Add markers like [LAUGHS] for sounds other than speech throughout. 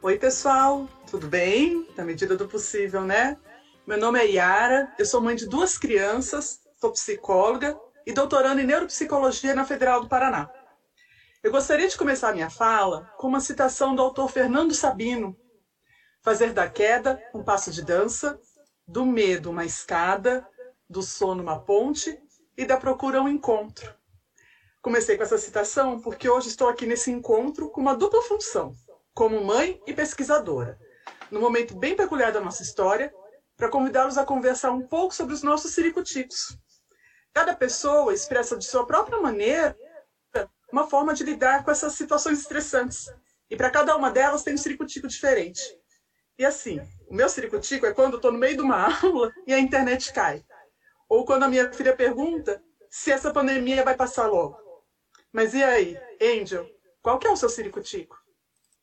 Oi, pessoal, tudo bem? Na medida do possível, né? Meu nome é Yara, eu sou mãe de duas crianças, sou psicóloga e doutorando em neuropsicologia na Federal do Paraná. Eu gostaria de começar minha fala com uma citação do autor Fernando Sabino: Fazer da queda um passo de dança, do medo uma escada, do sono uma ponte e da procura um encontro. Comecei com essa citação porque hoje estou aqui nesse encontro com uma dupla função como mãe e pesquisadora, num momento bem peculiar da nossa história, para convidá-los a conversar um pouco sobre os nossos siricuticos. Cada pessoa expressa de sua própria maneira uma forma de lidar com essas situações estressantes. E para cada uma delas tem um ciricutico diferente. E assim, o meu ciricutico é quando eu estou no meio de uma [LAUGHS] aula e a internet cai. Ou quando a minha filha pergunta se essa pandemia vai passar logo. Mas e aí, Angel, qual que é o seu ciricutico?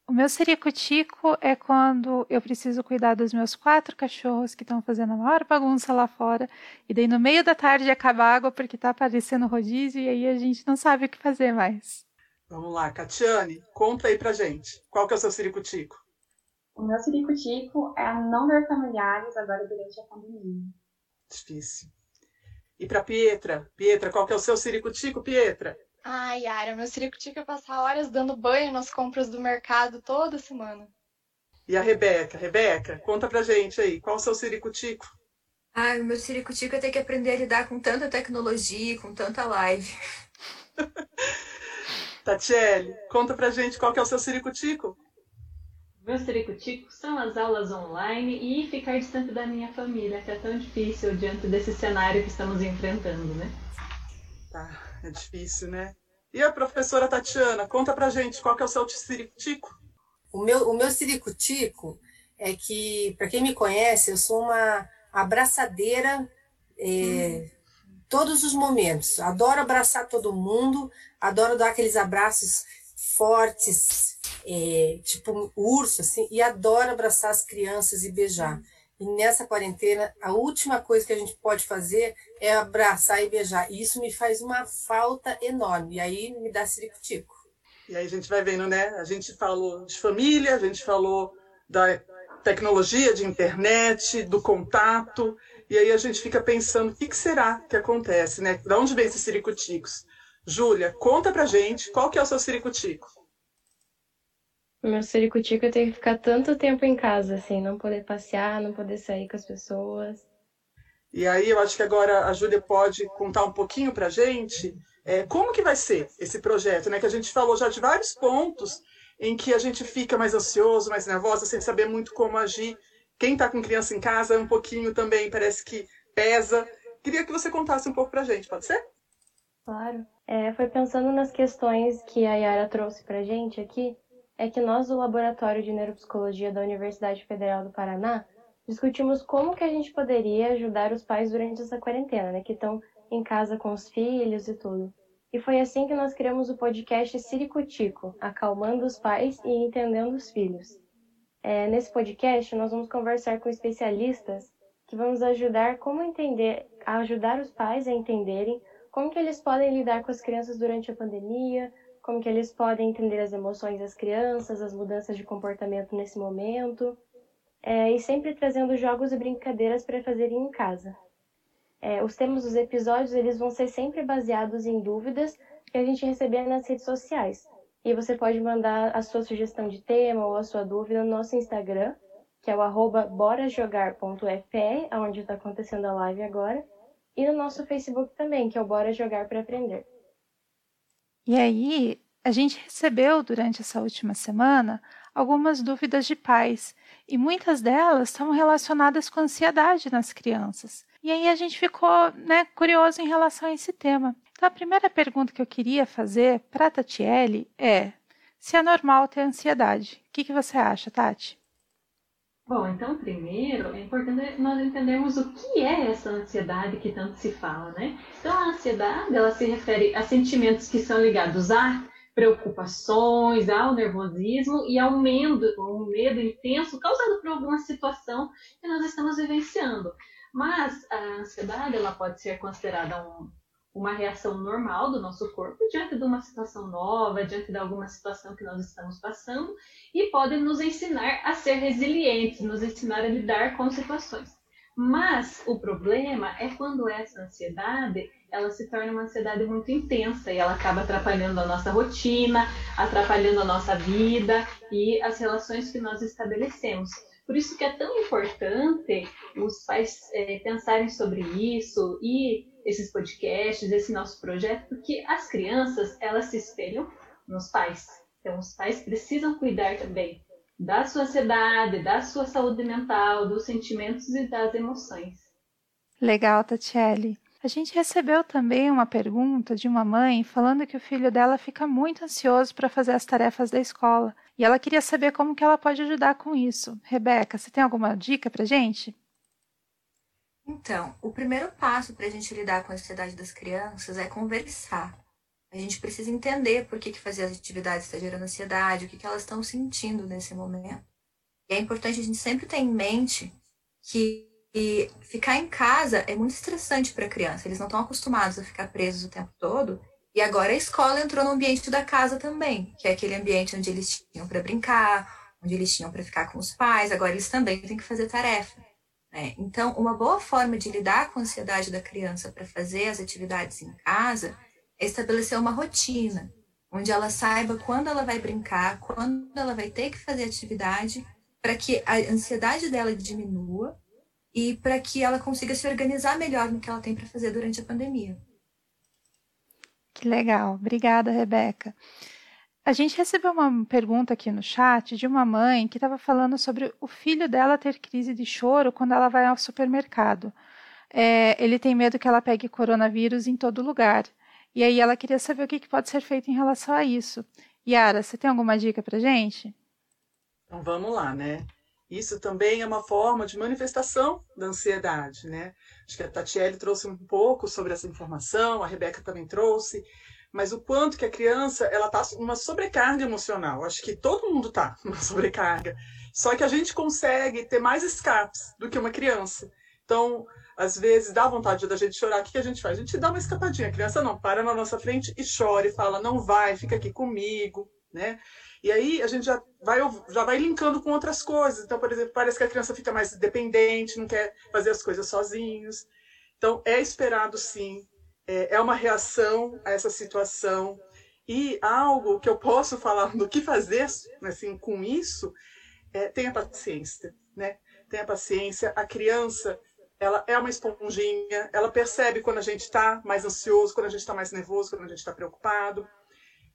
O meu ciricutico é quando eu preciso cuidar dos meus quatro cachorros que estão fazendo a maior bagunça lá fora, e daí no meio da tarde acaba a água porque está aparecendo rodízio e aí a gente não sabe o que fazer mais. Vamos lá, Catiane, conta aí pra gente. Qual que é o seu ciricutico? O meu ciricutico é não ver familiares agora durante a pandemia. Difícil. E para Pietra? Pietra, qual que é o seu ciricutico, Pietra? Ai, Yara, meu ciricutico é passar horas dando banho nas compras do mercado toda semana. E a Rebeca? Rebeca, conta pra gente aí, qual o seu ciricutico? Ai, o meu ciricutico é ter que aprender a lidar com tanta tecnologia, com tanta live. [LAUGHS] Tatiele, conta pra gente qual que é o seu ciricutico? Meu ciricutico são as aulas online e ficar distante da minha família, que é tão difícil diante desse cenário que estamos enfrentando, né? Tá. É difícil, né? E a professora Tatiana, conta pra gente qual que é o seu ciricutico? O meu, o meu ciricutico é que, para quem me conhece, eu sou uma abraçadeira é, hum. todos os momentos. Adoro abraçar todo mundo, adoro dar aqueles abraços fortes, é, tipo um urso, assim, e adoro abraçar as crianças e beijar. E nessa quarentena, a última coisa que a gente pode fazer é abraçar e beijar. E isso me faz uma falta enorme. E aí me dá ciricutico. E aí a gente vai vendo, né? A gente falou de família, a gente falou da tecnologia, de internet, do contato. E aí a gente fica pensando o que, que será que acontece, né? Da onde vem esses ciricuticos? Júlia, conta pra gente qual que é o seu ciricutico. Meu ciricutico é ter que ficar tanto tempo em casa, assim, não poder passear, não poder sair com as pessoas. E aí eu acho que agora a Júlia pode contar um pouquinho para a gente é, como que vai ser esse projeto, né? Que a gente falou já de vários pontos em que a gente fica mais ansioso, mais nervosa, sem saber muito como agir. Quem está com criança em casa um pouquinho também parece que pesa. Queria que você contasse um pouco para a gente, pode ser? Claro. É, foi pensando nas questões que a Yara trouxe para a gente aqui, é que nós do Laboratório de Neuropsicologia da Universidade Federal do Paraná discutimos como que a gente poderia ajudar os pais durante essa quarentena, né, que estão em casa com os filhos e tudo. E foi assim que nós criamos o podcast Ciricutico, acalmando os pais e entendendo os filhos. É, nesse podcast nós vamos conversar com especialistas que vão nos ajudar como entender, ajudar os pais a entenderem como que eles podem lidar com as crianças durante a pandemia, como que eles podem entender as emoções das crianças, as mudanças de comportamento nesse momento, é, e sempre trazendo jogos e brincadeiras para fazerem em casa. É, os temas dos episódios eles vão ser sempre baseados em dúvidas que a gente receber nas redes sociais. E você pode mandar a sua sugestão de tema ou a sua dúvida no nosso Instagram, que é o arroba borajogar.fr, onde está acontecendo a live agora, e no nosso Facebook também, que é o Bora Jogar para Aprender. E aí, a gente recebeu durante essa última semana algumas dúvidas de pais, e muitas delas estavam relacionadas com ansiedade nas crianças. E aí a gente ficou né, curioso em relação a esse tema. Então, a primeira pergunta que eu queria fazer para a Tatiele é se é normal ter ansiedade. O que, que você acha, Tati? Bom, então, primeiro, é importante nós entendermos o que é essa ansiedade que tanto se fala, né? Então, a ansiedade, ela se refere a sentimentos que são ligados a preocupações, ao nervosismo e ao medo, um medo intenso causado por alguma situação que nós estamos vivenciando. Mas a ansiedade, ela pode ser considerada um, uma reação normal do nosso corpo diante de uma situação nova, diante de alguma situação que nós estamos passando, e podem nos ensinar a ser resilientes, nos ensinar a lidar com situações. Mas o problema é quando essa ansiedade ela se torna uma ansiedade muito intensa e ela acaba atrapalhando a nossa rotina, atrapalhando a nossa vida e as relações que nós estabelecemos. Por isso que é tão importante os pais é, pensarem sobre isso e esses podcasts, esse nosso projeto, porque as crianças elas se espelham nos pais. Então os pais precisam cuidar também da sua ansiedade, da sua saúde mental, dos sentimentos e das emoções. Legal, Tatiele. A gente recebeu também uma pergunta de uma mãe falando que o filho dela fica muito ansioso para fazer as tarefas da escola e ela queria saber como que ela pode ajudar com isso. Rebeca, você tem alguma dica para gente? Então, o primeiro passo para a gente lidar com a ansiedade das crianças é conversar. A gente precisa entender por que, que fazer as atividades está gerando ansiedade, o que, que elas estão sentindo nesse momento. E é importante a gente sempre ter em mente que e ficar em casa é muito estressante para a criança. Eles não estão acostumados a ficar presos o tempo todo. E agora a escola entrou no ambiente da casa também, que é aquele ambiente onde eles tinham para brincar, onde eles tinham para ficar com os pais. Agora eles também têm que fazer tarefa. Né? Então, uma boa forma de lidar com a ansiedade da criança para fazer as atividades em casa é estabelecer uma rotina, onde ela saiba quando ela vai brincar, quando ela vai ter que fazer atividade, para que a ansiedade dela diminua e para que ela consiga se organizar melhor no que ela tem para fazer durante a pandemia. Que legal. Obrigada, Rebeca. A gente recebeu uma pergunta aqui no chat de uma mãe que estava falando sobre o filho dela ter crise de choro quando ela vai ao supermercado. É, ele tem medo que ela pegue coronavírus em todo lugar. E aí ela queria saber o que, que pode ser feito em relação a isso. Yara, você tem alguma dica para gente? Então vamos lá, né? Isso também é uma forma de manifestação da ansiedade, né? Acho que a Tatiele trouxe um pouco sobre essa informação, a Rebeca também trouxe, mas o quanto que a criança ela está numa sobrecarga emocional. Acho que todo mundo está numa [LAUGHS] sobrecarga. Só que a gente consegue ter mais escapes do que uma criança. Então, às vezes dá vontade da gente chorar, o que a gente faz? A gente dá uma escapadinha. A criança não para na nossa frente e chora e fala: "Não vai, fica aqui comigo", né? E aí a gente já vai, já vai linkando com outras coisas. Então, por exemplo, parece que a criança fica mais dependente, não quer fazer as coisas sozinhos. Então, é esperado sim, é, é uma reação a essa situação. E algo que eu posso falar do que fazer assim, com isso, é, tenha paciência, né? Tenha paciência. A criança, ela é uma esponjinha, ela percebe quando a gente está mais ansioso, quando a gente está mais nervoso, quando a gente está preocupado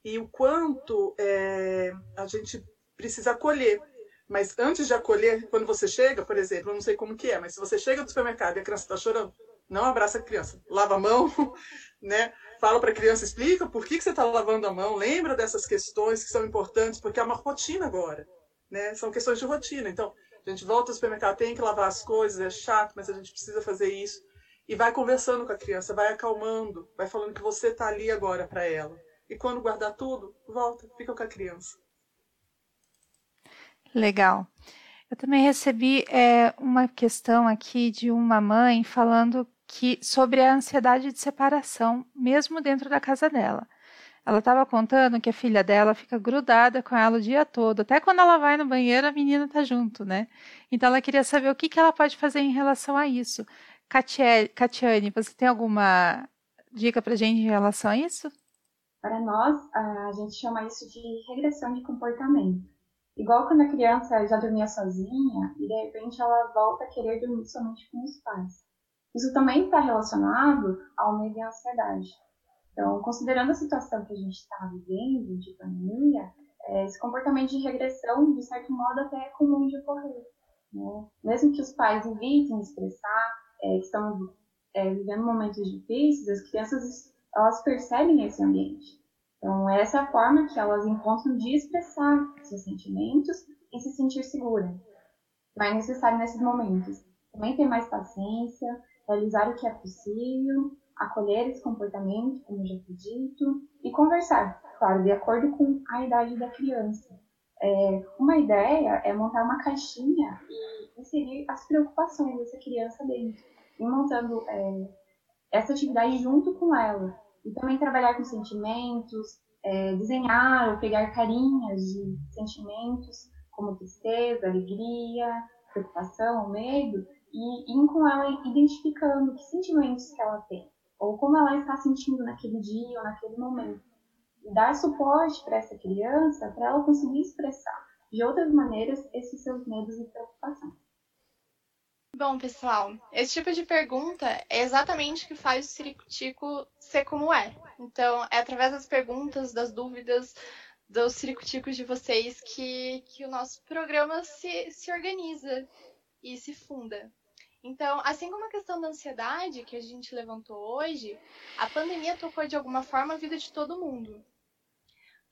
e o quanto é, a gente precisa acolher. Mas antes de acolher, quando você chega, por exemplo, eu não sei como que é, mas se você chega do supermercado e a criança está chorando, não abraça a criança, lava a mão, [LAUGHS] né? Fala para a criança, explica por que, que você está lavando a mão, lembra dessas questões que são importantes, porque é uma rotina agora, né? São questões de rotina. Então, a gente volta ao supermercado, tem que lavar as coisas, é chato, mas a gente precisa fazer isso. E vai conversando com a criança, vai acalmando, vai falando que você está ali agora para ela. E quando guardar tudo, volta, fica com a criança. Legal. Eu também recebi é, uma questão aqui de uma mãe falando que sobre a ansiedade de separação, mesmo dentro da casa dela. Ela estava contando que a filha dela fica grudada com ela o dia todo, até quando ela vai no banheiro a menina está junto, né? Então ela queria saber o que, que ela pode fazer em relação a isso. Catiane, você tem alguma dica para gente em relação a isso? Para nós, a gente chama isso de regressão de comportamento. Igual quando a criança já dormia sozinha e de repente ela volta a querer dormir somente com os pais. Isso também está relacionado ao medo e à ansiedade. Então, considerando a situação que a gente está vivendo de pandemia, é, esse comportamento de regressão, de certo modo, até é comum de ocorrer. Né? Mesmo que os pais evitem expressar é, que estão é, vivendo momentos difíceis, as crianças elas percebem esse ambiente. Então, essa é a forma que elas encontram de expressar seus sentimentos e se sentir segura. Então, é necessário nesses momentos também ter mais paciência, realizar o que é possível, acolher esse comportamento, como já foi dito, e conversar, claro, de acordo com a idade da criança. É, uma ideia é montar uma caixinha e inserir as preocupações dessa criança dentro. E montando é, essa atividade junto com ela. E também trabalhar com sentimentos, é, desenhar ou pegar carinhas de sentimentos como tristeza, alegria, preocupação, medo, e ir com ela identificando que sentimentos que ela tem, ou como ela está sentindo naquele dia ou naquele momento. Dar suporte para essa criança para ela conseguir expressar de outras maneiras esses seus medos e preocupações. Bom, pessoal, esse tipo de pergunta é exatamente o que faz o Ciricutico ser como é. Então, é através das perguntas, das dúvidas, dos ciricutico de vocês que, que o nosso programa se, se organiza e se funda. Então, assim como a questão da ansiedade que a gente levantou hoje, a pandemia tocou de alguma forma a vida de todo mundo.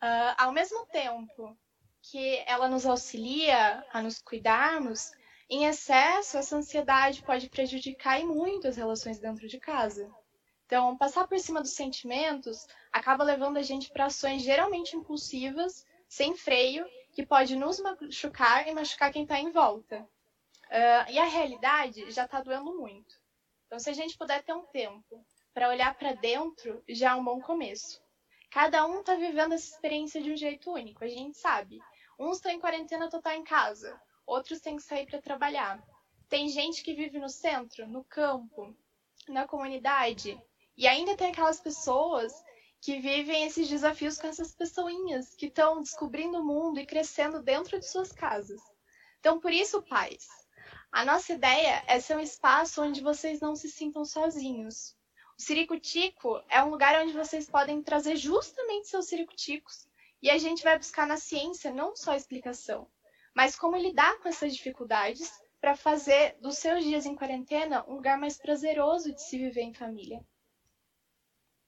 Uh, ao mesmo tempo que ela nos auxilia a nos cuidarmos, em excesso, essa ansiedade pode prejudicar e muito as relações dentro de casa. Então, passar por cima dos sentimentos acaba levando a gente para ações geralmente impulsivas, sem freio, que pode nos machucar e machucar quem está em volta. Uh, e a realidade já está doendo muito. Então, se a gente puder ter um tempo para olhar para dentro, já é um bom começo. Cada um está vivendo essa experiência de um jeito único, a gente sabe. Uns estão em quarentena total em casa, outros têm que sair para trabalhar. Tem gente que vive no centro, no campo, na comunidade, e ainda tem aquelas pessoas que vivem esses desafios com essas pessoinhas que estão descobrindo o mundo e crescendo dentro de suas casas. Então, por isso, pais, a nossa ideia é ser um espaço onde vocês não se sintam sozinhos. O Ciricutico é um lugar onde vocês podem trazer justamente seus ciricuticos e a gente vai buscar na ciência não só a explicação, mas como lidar com essas dificuldades para fazer dos seus dias em quarentena um lugar mais prazeroso de se viver em família.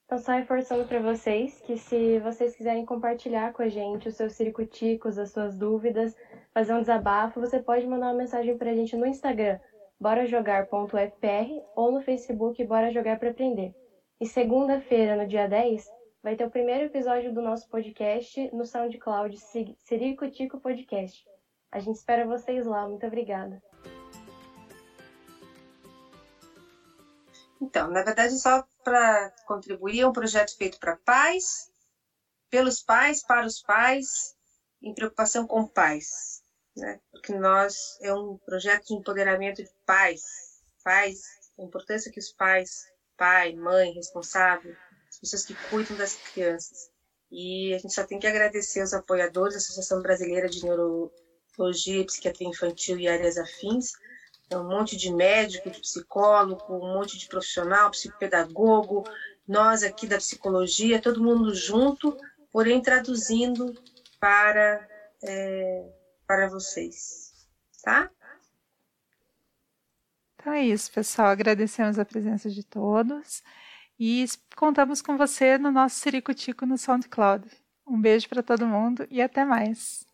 Então, só reforçando para vocês que se vocês quiserem compartilhar com a gente os seus circuticos, as suas dúvidas, fazer um desabafo, você pode mandar uma mensagem para a gente no Instagram, borajogar.fpr, ou no Facebook, Bora Jogar para Aprender. E segunda-feira, no dia 10, vai ter o primeiro episódio do nosso podcast no SoundCloud Ciricutico Podcast. A gente espera vocês lá. Muito obrigada. Então, na verdade, só para contribuir, é um projeto feito para pais, pelos pais, para os pais, em preocupação com pais. Né? Porque nós, é um projeto de empoderamento de pais. Pais, a importância que os pais, pai, mãe, responsável, as pessoas que cuidam das crianças. E a gente só tem que agradecer aos apoiadores da Associação Brasileira de Neuro, psicologia, psiquiatria infantil e áreas afins. É um monte de médico, de psicólogo, um monte de profissional, psicopedagogo, nós aqui da psicologia, todo mundo junto, porém traduzindo para, é, para vocês. Tá? Então é isso, pessoal. Agradecemos a presença de todos e contamos com você no nosso Ciricutico no SoundCloud. Um beijo para todo mundo e até mais.